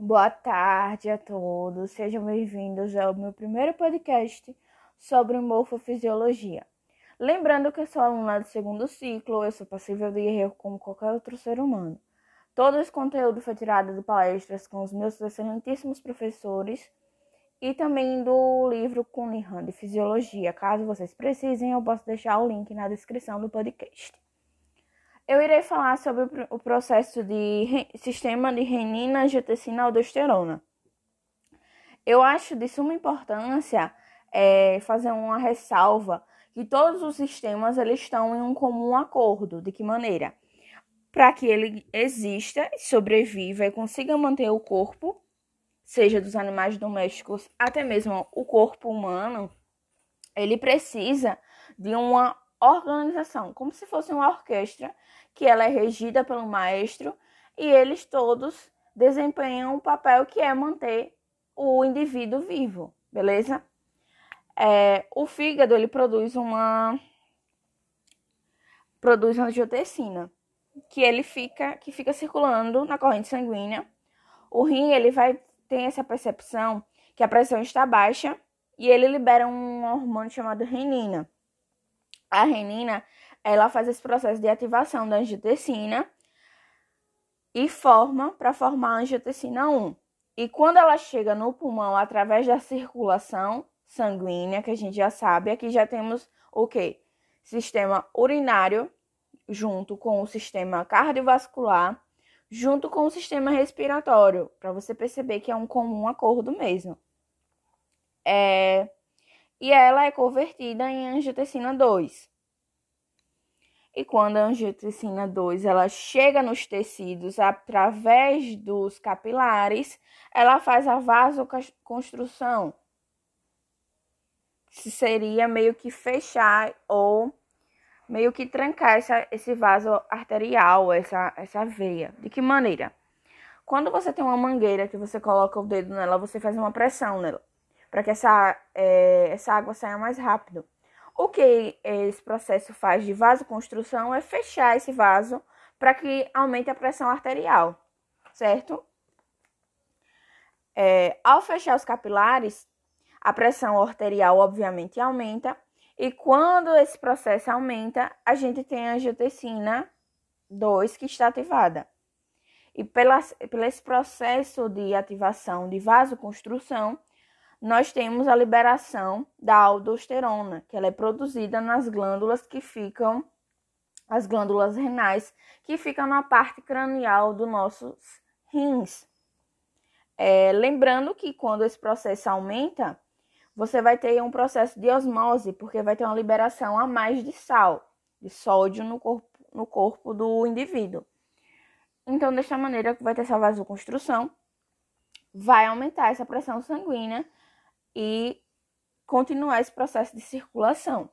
Boa tarde a todos, sejam bem-vindos ao meu primeiro podcast sobre morfofisiologia. Lembrando que eu sou aluna do segundo ciclo, eu sou passível de erro como qualquer outro ser humano. Todo esse conteúdo foi tirado de palestras com os meus excelentíssimos professores e também do livro Cunningham de Fisiologia. Caso vocês precisem, eu posso deixar o link na descrição do podcast eu irei falar sobre o processo de sistema de renina, angiotensina, aldosterona. Eu acho de suma importância é, fazer uma ressalva que todos os sistemas eles estão em um comum acordo. De que maneira? Para que ele exista, sobreviva e consiga manter o corpo, seja dos animais domésticos até mesmo o corpo humano, ele precisa de uma organização, como se fosse uma orquestra, que ela é regida pelo maestro e eles todos desempenham um papel que é manter o indivíduo vivo, beleza? É, o fígado ele produz uma produz angiotensina, que ele fica que fica circulando na corrente sanguínea. O rim ele vai ter essa percepção que a pressão está baixa e ele libera um hormônio chamado renina. A renina, ela faz esse processo de ativação da angiotensina e forma para formar a angiotensina 1. E quando ela chega no pulmão através da circulação sanguínea, que a gente já sabe, aqui já temos o que? Sistema urinário junto com o sistema cardiovascular, junto com o sistema respiratório, para você perceber que é um comum acordo mesmo. É, e ela é convertida em angiotensina 2. E quando a angiotensina 2 ela chega nos tecidos através dos capilares, ela faz a vasoconstrução. Que seria meio que fechar ou meio que trancar essa, esse vaso arterial, essa, essa veia. De que maneira? Quando você tem uma mangueira que você coloca o dedo nela, você faz uma pressão nela para que essa, é, essa água saia mais rápido. O que esse processo faz de vasoconstrução é fechar esse vaso para que aumente a pressão arterial, certo? É, ao fechar os capilares, a pressão arterial obviamente aumenta, e quando esse processo aumenta, a gente tem a angiotensina 2 que está ativada. E pela, pelo esse processo de ativação de vasoconstrução, nós temos a liberação da aldosterona, que ela é produzida nas glândulas que ficam, as glândulas renais, que ficam na parte cranial dos nossos rins. É, lembrando que quando esse processo aumenta, você vai ter um processo de osmose, porque vai ter uma liberação a mais de sal, de sódio no corpo, no corpo do indivíduo. Então, desta maneira, vai ter essa vasoconstrução, vai aumentar essa pressão sanguínea e continuar esse processo de circulação.